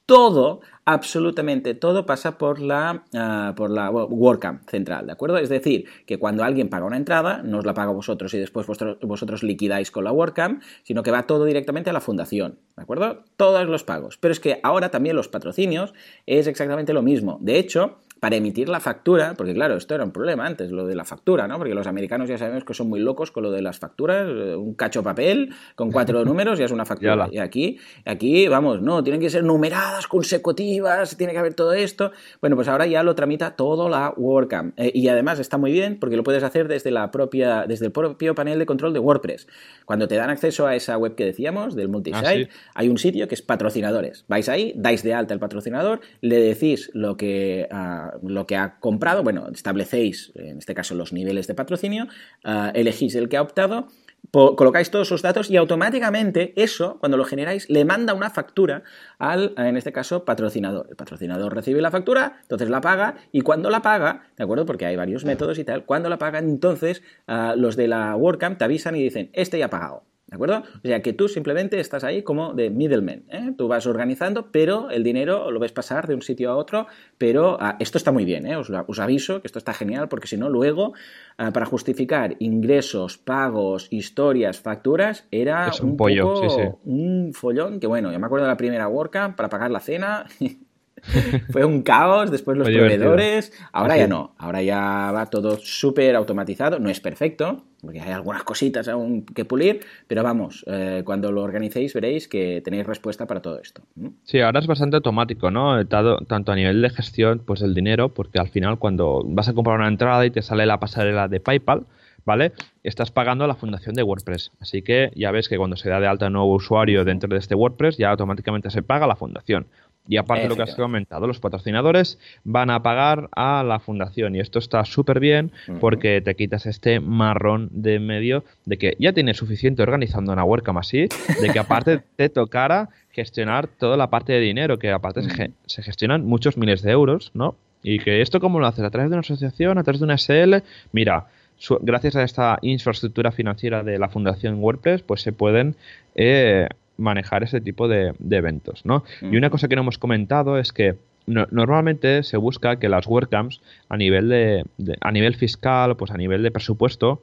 todo, absolutamente todo pasa por la, uh, por la WordCamp central, ¿de acuerdo? Es decir, que cuando alguien paga una entrada, no os la paga vosotros y después vosotros, vosotros liquidáis con la WordCamp, sino que va todo directamente a la fundación, ¿de acuerdo? Todos los pagos. Pero es que ahora también los patrocinios es exactamente lo mismo. De hecho, para emitir la factura, porque claro, esto era un problema antes, lo de la factura, ¿no? Porque los americanos ya sabemos que son muy locos con lo de las facturas, eh, un cacho papel con cuatro números ya es una factura. Y aquí, aquí, vamos, no, tienen que ser numeradas, consecutivas, tiene que haber todo esto. Bueno, pues ahora ya lo tramita todo la WordCamp. Eh, y además está muy bien porque lo puedes hacer desde la propia, desde el propio panel de control de WordPress. Cuando te dan acceso a esa web que decíamos, del multisite, ah, hay un sitio que es patrocinadores. Vais ahí, dais de alta el patrocinador, le decís lo que ah, lo que ha comprado, bueno, establecéis, en este caso, los niveles de patrocinio, eh, elegís el que ha optado, colocáis todos sus datos y automáticamente eso, cuando lo generáis, le manda una factura al, en este caso, patrocinador. El patrocinador recibe la factura, entonces la paga y cuando la paga, ¿de acuerdo? Porque hay varios métodos y tal, cuando la paga, entonces eh, los de la WordCamp te avisan y dicen, este ya ha pagado. ¿De acuerdo? O sea que tú simplemente estás ahí como de middleman. ¿eh? Tú vas organizando, pero el dinero lo ves pasar de un sitio a otro. Pero ah, esto está muy bien, ¿eh? os, aviso que esto está genial porque si no, luego ah, para justificar ingresos, pagos, historias, facturas, era un, pollo, un follón que bueno, yo me acuerdo de la primera WordCamp para pagar la cena. Fue un caos, después los proveedores. Ahora ya no, ahora ya va todo súper automatizado. No es perfecto, porque hay algunas cositas aún que pulir, pero vamos, eh, cuando lo organicéis veréis que tenéis respuesta para todo esto. Sí, ahora es bastante automático, ¿no? Tanto a nivel de gestión, pues el dinero, porque al final cuando vas a comprar una entrada y te sale la pasarela de PayPal, ¿vale? Estás pagando a la fundación de WordPress. Así que ya ves que cuando se da de alta un nuevo usuario dentro de este WordPress, ya automáticamente se paga a la fundación. Y aparte de lo que has comentado, los patrocinadores van a pagar a la fundación. Y esto está súper bien porque te quitas este marrón de medio de que ya tienes suficiente organizando una WordCamp así, de que aparte te tocara gestionar toda la parte de dinero, que aparte se, se, gestionan muchos miles de euros, ¿no? Y que esto cómo lo haces, a través de una asociación, a través de una SL, mira, gracias a esta infraestructura financiera de la Fundación WordPress, pues se pueden eh, manejar ese tipo de, eventos, ¿no? Y una cosa que no hemos comentado es que normalmente se busca que las WordCamps a nivel de, a nivel fiscal, pues a nivel de presupuesto,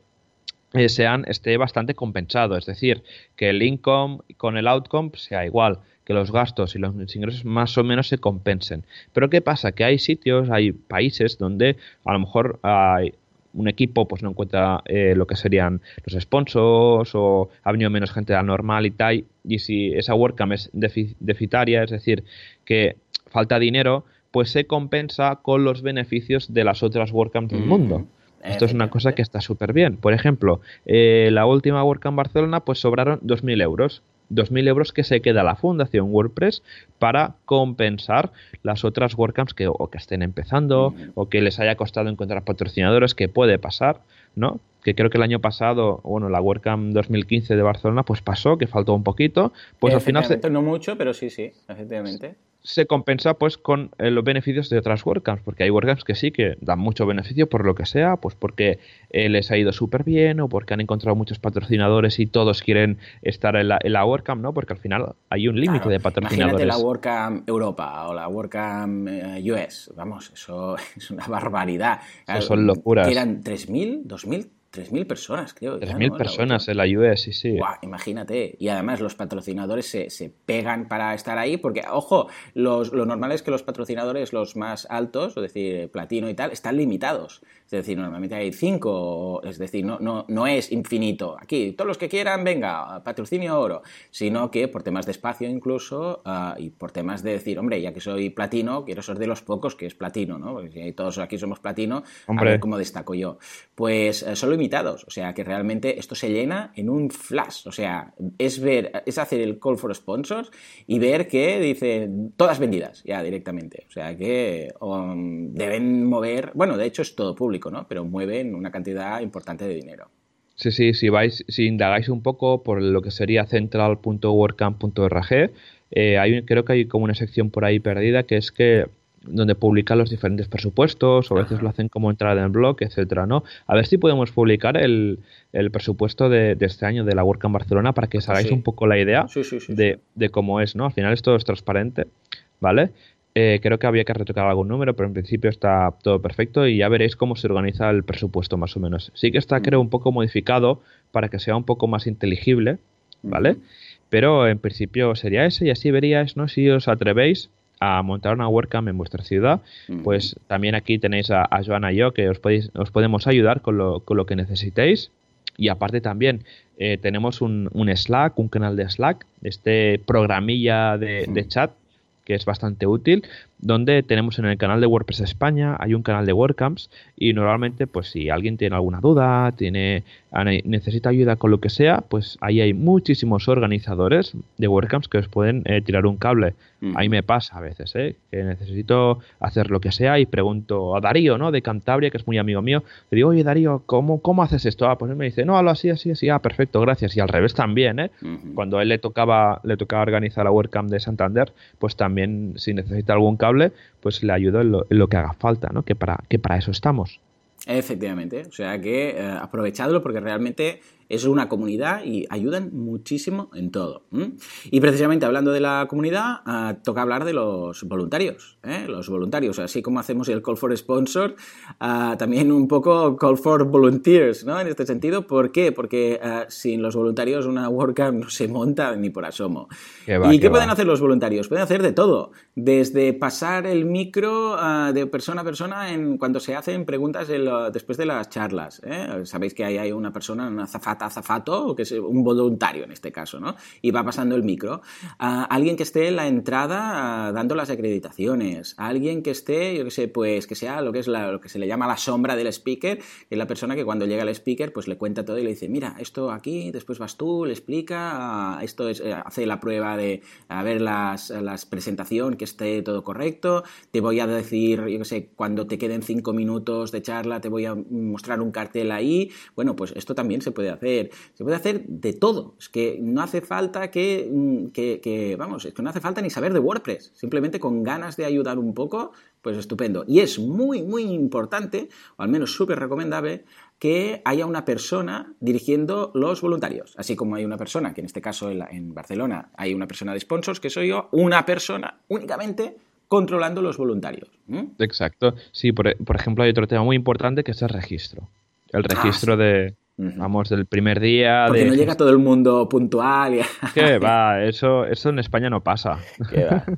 eh, sean, esté bastante compensado, es decir, que el income con el outcome sea igual, que los gastos y los ingresos más o menos se compensen. Pero ¿qué pasa? Que hay sitios, hay países donde a lo mejor hay, un equipo pues no encuentra eh, lo que serían los sponsors o ha venido menos gente de la normal y tal, y si esa WordCamp es deficitaria, es decir, que falta dinero, pues se compensa con los beneficios de las otras WordCamps del mundo. Esto es una cosa que está súper bien. Por ejemplo, eh, la última WordCamp Barcelona, pues sobraron 2.000 euros. 2.000 euros que se queda la Fundación WordPress para compensar las otras WordCamps que o que estén empezando o que les haya costado encontrar patrocinadores, que puede pasar, ¿no? Que creo que el año pasado, bueno, la WordCamp 2015 de Barcelona, pues pasó, que faltó un poquito, pues al final... No mucho, pero sí, sí, efectivamente se compensa pues con eh, los beneficios de otras WordCamps, porque hay WordCamps que sí que dan mucho beneficio por lo que sea, pues porque eh, les ha ido súper bien o porque han encontrado muchos patrocinadores y todos quieren estar en la, en WordCamp, ¿no? Porque al final hay un límite de patrocinadores. Imagínate la WordCamp Europa o la WordCamp eh, US, vamos, eso es una barbaridad. Eso son locuras. ¿Eran 3.000, 2.000? 3.000 personas, creo. 3.000 personas en la US, sí, sí. imagínate. Y además los patrocinadores se, se, pegan para estar ahí, porque, ojo, los, lo normal es que los patrocinadores, los más altos, es decir, platino y tal, están limitados. Es decir, normalmente hay cinco, es decir, no, no, no es infinito. Aquí, todos los que quieran, venga, patrocinio oro. Sino que por temas de espacio incluso ah, y por temas de decir, hombre, ya que soy platino, quiero ser de los pocos que es platino, ¿no? Porque todos aquí somos platino, a ver cómo destaco yo. Pues eh, son o sea que realmente esto se llena en un flash. O sea, es ver, es hacer el call for sponsors y ver que dice todas vendidas ya directamente. O sea que um, deben mover, bueno, de hecho es todo público ¿no? Pero mueven una cantidad importante de dinero. Sí, sí, si vais, si indagáis un poco por lo que sería central.wordcamp.org, eh, hay, creo que hay como una sección por ahí perdida que es que donde publican los diferentes presupuestos, o a veces lo hacen como entrada en el blog, etcétera, ¿no? A ver si podemos publicar el, presupuesto de, este año de la WordCamp Barcelona para que os hagáis un poco la idea de, de, cómo es, ¿no? Al final esto es transparente, ¿vale? Eh, creo que había que retocar algún número, pero en principio está todo perfecto y ya veréis cómo se organiza el presupuesto más o menos. Sí que está, creo, un poco modificado para que sea un poco más inteligible, ¿vale? Pero en principio sería ese y así veríais, ¿no? Si os atrevéis a montar una WordCamp en vuestra ciudad, pues también aquí tenéis a, Joana y yo que os, podéis, os podemos ayudar con lo, con lo que necesitéis. Y aparte también eh, tenemos un, Slack, un canal de Slack, este programilla de, de chat que es bastante útil, donde tenemos en el canal de WordPress España, hay un canal de WordCamps y normalmente pues si alguien tiene alguna duda, tiene necesita ayuda con lo que sea, pues ahí hay muchísimos organizadores de WordCamps que os pueden eh, tirar un cable. Ahí me pasa a veces, ¿eh? que necesito hacer lo que sea y pregunto a Darío, ¿no? De Cantabria, que es muy amigo mío, le digo, oye Darío, ¿cómo, cómo haces esto? Ah, pues él me dice, no, hazlo así, así, así, ah, perfecto, gracias. Y al revés también, ¿eh? Cuando a él le tocaba, le tocaba organizar la WordCamp de Santander, pues también si necesita algún cable, pues le ayudo en lo, que haga falta, ¿no? Que para, que para eso estamos. Efectivamente, o sea que eh, aprovechadlo porque realmente es una comunidad y ayudan muchísimo en todo. Y precisamente hablando de la comunidad, ah, toca hablar de los voluntarios. ¿eh? Los voluntarios, así como hacemos el Call for Sponsor, ah, también un poco Call for Volunteers, ¿no? En este sentido, ¿por qué? Porque ah, sin los voluntarios una WordCamp no se monta ni por asomo. ¿Y qué, pueden hacer los voluntarios? Pueden hacer de todo, desde pasar el micro de persona a persona en cuando se hacen preguntas después de las charlas. ¿eh? Sabéis que ahí hay una persona, una zafata azafato, que es un voluntario en este caso, ¿no? Y va pasando el micro. alguien que esté en la entrada dando las acreditaciones. alguien que esté, yo qué sé, pues que sea lo que es lo que se le llama la sombra del speaker, que es la persona que cuando llega el speaker, pues le cuenta todo y le dice, mira, esto aquí, después vas tú, le explica, esto es, eh, hace la prueba de a ver las, las presentación, que esté todo correcto, te voy a decir, yo qué sé, cuando te queden cinco minutos de charla, te voy a mostrar un cartel ahí. Bueno, pues esto también se puede hacer hacer, se puede hacer de todo. Es que no hace falta que, mm, que, vamos, es que no hace falta ni saber de WordPress. Simplemente con ganas de ayudar un poco, pues estupendo. Y es muy, muy importante, o al menos súper recomendable, que haya una persona dirigiendo los voluntarios. Así como hay una persona, que en este caso en, Barcelona hay una persona de sponsors, que soy yo, una persona únicamente controlando los voluntarios. Exacto. Sí, por, ejemplo, hay otro tema muy importante que es el registro. El ah, registro de, vamos, del primer día. Porque no llega todo el mundo puntual. Y... ¿Qué va? Eso, eso en España no pasa. ¿Qué va?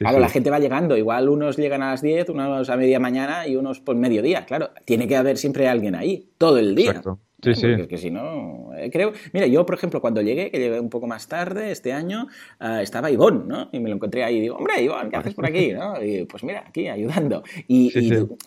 claro, la gente va llegando. Igual unos llegan a las 10, unos a media mañana y unos por mediodía. Claro, tiene que haber siempre alguien ahí, todo el día. Exacto. Sí, sí. Es que si no, eh, creo. Mira, yo, por ejemplo, cuando llegué, que llegué un poco más tarde este año, eh, estaba Ivonne, ¿no? Y me lo encontré ahí y digo, hombre, Ivonne, ¿qué haces por aquí? ¿no? Y pues mira, aquí ayudando. Y,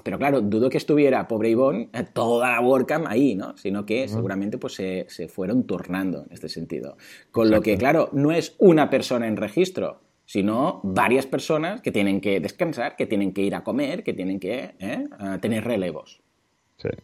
pero claro, dudo que estuviera, pobre Ivonne, eh, toda la WordCamp ahí, ¿no? Sino que seguramente pues se, se, fueron turnando en este sentido. Con lo que, claro, no es una persona en registro, sino varias personas que tienen que descansar, que tienen que ir a comer, que tienen que tener relevos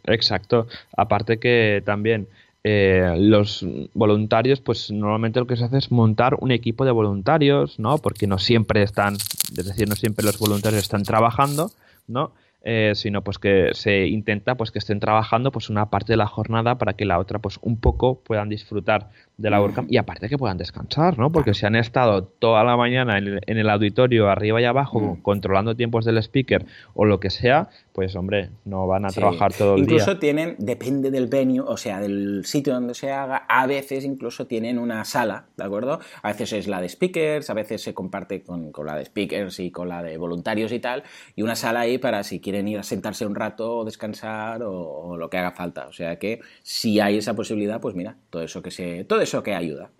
exacto. Aparte que también eh, los voluntarios, pues normalmente lo que se hace es montar un equipo de voluntarios, ¿no? Porque no siempre están, es decir, no siempre los voluntarios están trabajando, ¿no? Eh, sino pues que se intenta pues que estén trabajando pues una parte de la jornada para que la otra pues un poco puedan disfrutar de la WordCamp y aparte que puedan descansar, ¿no? Porque si han estado toda la mañana en el, auditorio arriba y abajo controlando tiempos del speaker o lo que sea, pues hombre, no van a trabajar todo el día. Incluso tienen, depende del venue, o sea, del sitio donde se haga, a veces incluso tienen una sala, ¿de acuerdo? A veces es la de speakers, a veces se comparte con, la de speakers y con la de voluntarios y tal, y una sala ahí para si quieren ir a sentarse un rato o descansar o, lo que haga falta. O sea que si hay esa posibilidad, pues mira, todo eso que se, todo eso que ayuda.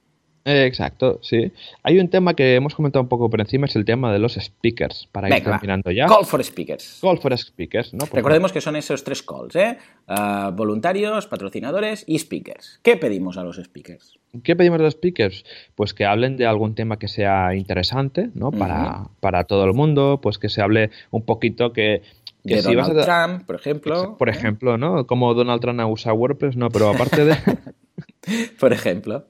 Eh, exacto, sí. Hay un tema que hemos comentado un poco por encima, es el tema de los speakers, para ir terminando ya. Call for speakers. Call for speakers, ¿no? Recordemos que son esos tres calls, ¿eh? Ah, voluntarios, patrocinadores y speakers. ¿Qué pedimos a los speakers? ¿Qué pedimos a los speakers? Pues que hablen de algún tema que sea interesante, ¿no? Para, para todo el mundo, pues que se hable un poquito que de Donald Trump, por ejemplo. Por ejemplo, ¿no? Como Donald Trump usa WordPress, no, pero aparte de. por ejemplo.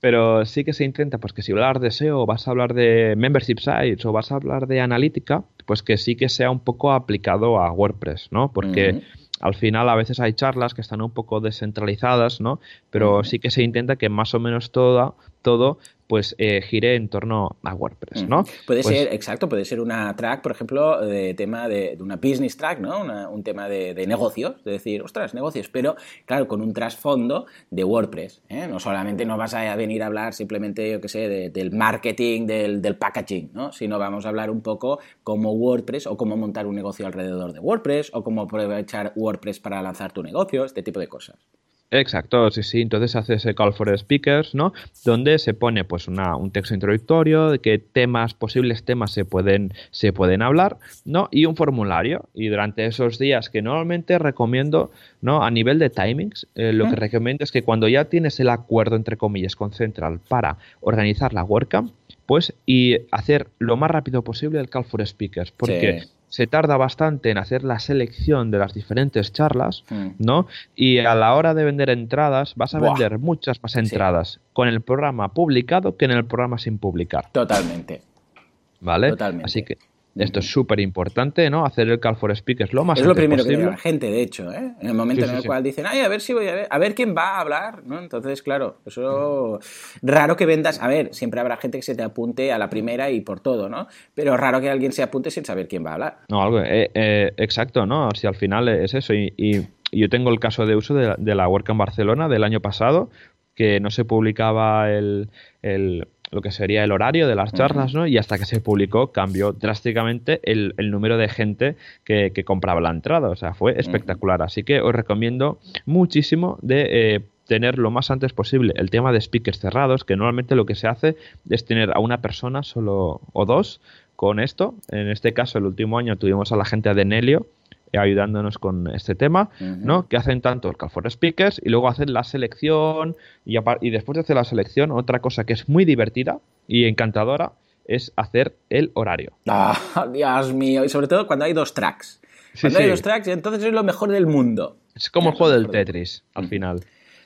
Pero sí que se intenta, pues que si hablar de SEO, vas a hablar de membership sites o vas a hablar de analítica, pues que sí que sea un poco aplicado a WordPress, ¿no? Porque al final a veces hay charlas que están un poco descentralizadas, ¿no? Pero sí que se intenta que más o menos toda, todo pues eh, gire en torno a WordPress, ¿no? Puede pues ser, exacto, puede ser una track, por ejemplo, de tema de, una business track, ¿no? un tema de, negocios, de decir, ostras, negocios, pero claro, con un trasfondo de WordPress, ¿eh? No solamente no vas a venir a hablar simplemente, yo qué sé, del marketing, del, del, packaging, ¿no? Sino vamos a hablar un poco como WordPress o cómo montar un negocio alrededor de WordPress o cómo aprovechar WordPress para lanzar tu negocio, este tipo de cosas. Exacto, sí, sí. Entonces hace ese call for speakers, ¿no? Donde se pone pues una, un texto introductorio de qué temas, posibles temas se pueden, se pueden hablar, ¿no? Y un formulario. Y durante esos días que normalmente recomiendo, ¿no? A nivel de timings, eh, lo que recomiendo es que cuando ya tienes el acuerdo, entre comillas, con Central para organizar la WordCamp, pues y hacer lo más rápido posible el call for speakers. Porque se tarda bastante en hacer la selección de las diferentes charlas, hmm. ¿no? Y a la hora de vender entradas, vas a vender muchas más entradas con el programa publicado que en el programa sin publicar. Totalmente. ¿Vale? Totalmente. Así que esto es súper importante, ¿no? Hacer el call for speakers lo más Es lo primero que que la gente, de hecho, ¿eh? En el momento en el cual dicen, ay, a ver si voy a ver, a ver quién va a hablar, ¿no? Entonces, claro, eso. Raro que vendas. A ver, siempre habrá gente que se te apunte a la primera y por todo, ¿no? Pero raro que alguien se apunte sin saber quién va a hablar. No, algo. Eh, eh, exacto, ¿no? Si al final es eso. Y, yo tengo el caso de uso de, de la en Barcelona del año pasado, que no se publicaba el lo que sería el horario de las charlas, ¿no? Y hasta que se publicó cambió drásticamente el, número de gente que, compraba la entrada. O sea, fue espectacular. Así que os recomiendo muchísimo de eh, tener lo más antes posible el tema de speakers cerrados, que normalmente lo que se hace es tener a una persona solo o dos con esto. En este caso, el último año tuvimos a la gente de Nelio, ayudándonos con este tema, ¿no? Que hacen tanto el Call for Speakers y luego hacen la selección y, y después de hacer la selección, otra cosa que es muy divertida y encantadora es hacer el horario. Ah, Dios mío, y sobre todo cuando hay dos tracks. Cuando hay dos tracks, entonces es lo mejor del mundo. Es como el juego del Tetris, al final.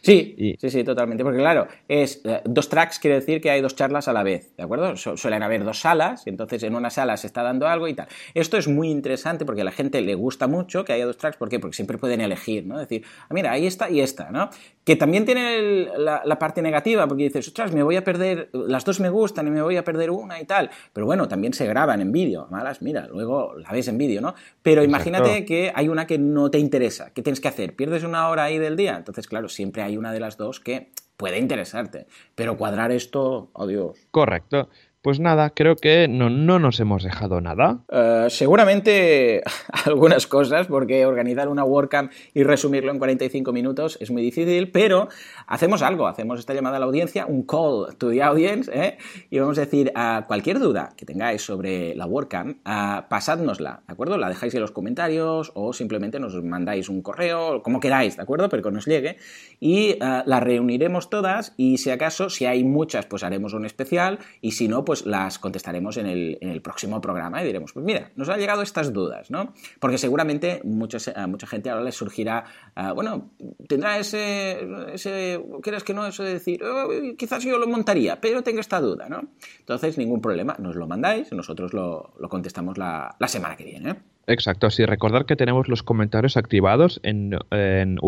Sí, sí, sí, totalmente. Porque claro, es eh, dos tracks quiere decir que hay dos charlas a la vez, ¿de acuerdo? suelen haber dos salas, y entonces en una sala se está dando algo y tal. Esto es muy interesante porque a la gente le gusta mucho que haya dos tracks, ¿por qué? Porque siempre pueden elegir, ¿no? Decir, ah, mira, ahí está y esta, ¿no? Que también tiene la, parte negativa, porque dices, ostras, me voy a perder, las dos me gustan y me voy a perder una y tal. Pero bueno, también se graban en vídeo, malas, mira, luego la ves en vídeo, ¿no? Pero imagínate que hay una que no te interesa, ¿qué tienes que hacer? ¿Pierdes una hora ahí del día? Entonces, claro, siempre hay una de las dos que puede interesarte. Pero cuadrar esto, oh Dios. Correcto. Pues nada, creo que no, no nos hemos dejado nada. Eh, seguramente algunas cosas, porque organizar una WordCamp y resumirlo en 45 minutos es muy difícil, pero hacemos algo, hacemos esta llamada a la audiencia, un call to the audience, ¿eh? y vamos a decir, a cualquier duda que tengáis sobre la WordCamp, uh, pasádnosla, ¿de acuerdo? La dejáis en los comentarios o simplemente nos mandáis un correo, como queráis, ¿de acuerdo? Pero que nos llegue, y uh, la reuniremos todas y si acaso, si hay muchas, pues haremos un especial, y si no, pues pues las contestaremos en el, próximo programa y diremos, pues mira, nos han llegado estas dudas, ¿no? Porque seguramente a mucha gente ahora les surgirá, ah, bueno, tendrá ese, ese, ¿quieres que no? Eso de decir, oh, quizás yo lo montaría, pero tengo esta duda, ¿no? Entonces, ningún problema, nos lo mandáis nosotros lo, contestamos la, la semana que viene. Exacto, sí, recordar que tenemos los comentarios activados en, en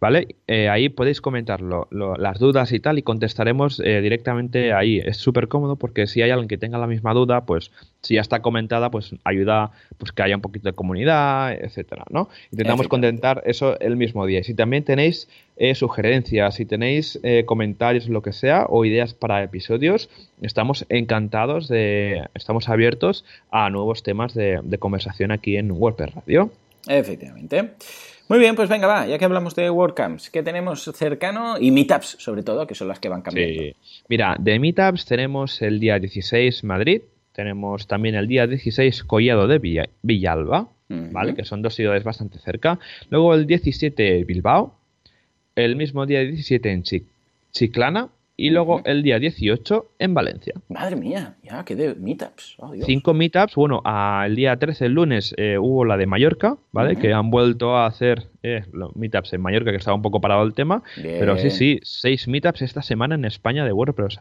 ¿vale? Eh, ahí podéis comentar las dudas y tal y contestaremos eh, directamente ahí. Es súper cómodo porque si hay alguien que tenga la misma duda, pues si ya está comentada, pues ayuda pues que haya un poquito de comunidad, etcétera, ¿no? Intentamos contentar eso el mismo día. Si también tenéis eh, sugerencias, si tenéis eh, comentarios, lo que sea, o ideas para episodios, estamos encantados de, estamos abiertos a nuevos temas de, conversación aquí en WordPress Radio. Efectivamente. Muy bien, pues venga, va, ya que hablamos de WordCamps, ¿qué tenemos cercano? Y Meetups, sobre todo, que son las que van cambiando. Sí. Mira, de Meetups tenemos el día 16 Madrid, tenemos también el día 16 Collado de Villalba, ¿vale? Que son dos ciudades bastante cerca. Luego el 17 Bilbao, el mismo día 17 en Chiclana y luego el día 18 en Valencia. Madre mía, ya que de meetups. Oh, Cinco meetups. Bueno, el día 13, el lunes, eh, hubo la de Mallorca, ¿vale? Que han vuelto a hacer eh, los meetups en Mallorca, que estaba un poco parado el tema. Pero sí, sí, seis meetups esta semana en España de WordPress.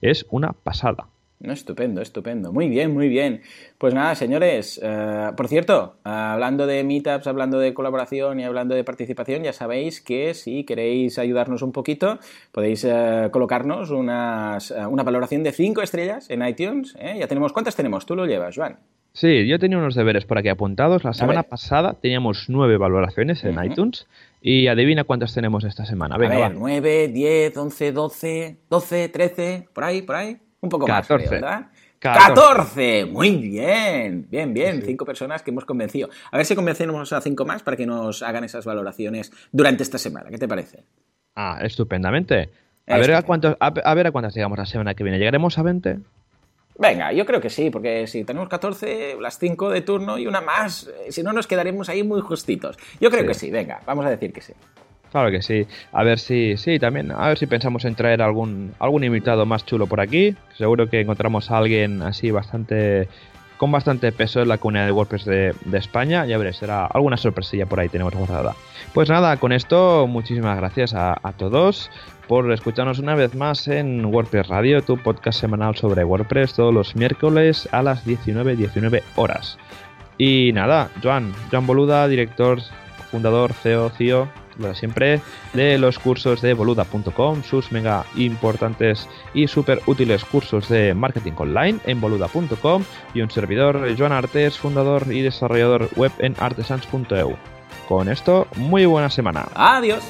Es una pasada. Estupendo, estupendo. Muy bien, muy bien. Pues nada, señores. Eh, por cierto, hablando de meetups, hablando de colaboración y hablando de participación, ya sabéis que si queréis ayudarnos un poquito, podéis eh, colocarnos unas, eh, una valoración de 5 estrellas en iTunes. Ya tenemos, ¿cuántas tenemos? Tú lo llevas, Joan. Sí, yo tenía unos deberes por aquí apuntados. La semana pasada teníamos nueve valoraciones en iTunes. Y adivina cuántas tenemos esta semana. Venga, A ver, 9, 10, 11, 12, 12, 13, por ahí, por ahí. Un poco más, ¿verdad? 14. Muy bien. Bien, bien. Cinco personas que hemos convencido. A ver si convencemos a cinco más para que nos hagan esas valoraciones durante esta semana. ¿Qué te parece? Ah, estupendamente. A ver a, cuántos, a, ver a cuántas llegamos la semana que viene. ¿Llegaremos a 20? Venga, yo creo que sí, porque si tenemos 14, las 5 de turno y una más, eh, si no nos quedaremos ahí muy justitos. Yo creo que sí, venga, vamos a decir que sí. Claro que sí. A ver si, sí, también, a ver si pensamos en traer algún, algún invitado más chulo por aquí. Seguro que encontramos a alguien así bastante, con bastante peso en la comunidad de WordPress de, España. Ya veréis, será alguna sorpresilla por ahí tenemos guardada. Pues nada, con esto, muchísimas gracias a, todos por escucharnos una vez más en WordPress Radio, tu podcast semanal sobre WordPress, todos los miércoles a las 19.19 19 horas. Y nada, Joan, Joan Boluda, director, fundador, CEO, CEO lo siempre, de los cursos de boluda.com, sus mega importantes y súper útiles cursos de marketing online en boluda.com y un servidor, Joan Artes, fundador y desarrollador web en artesans.eu. Con esto, muy buena semana. Adiós.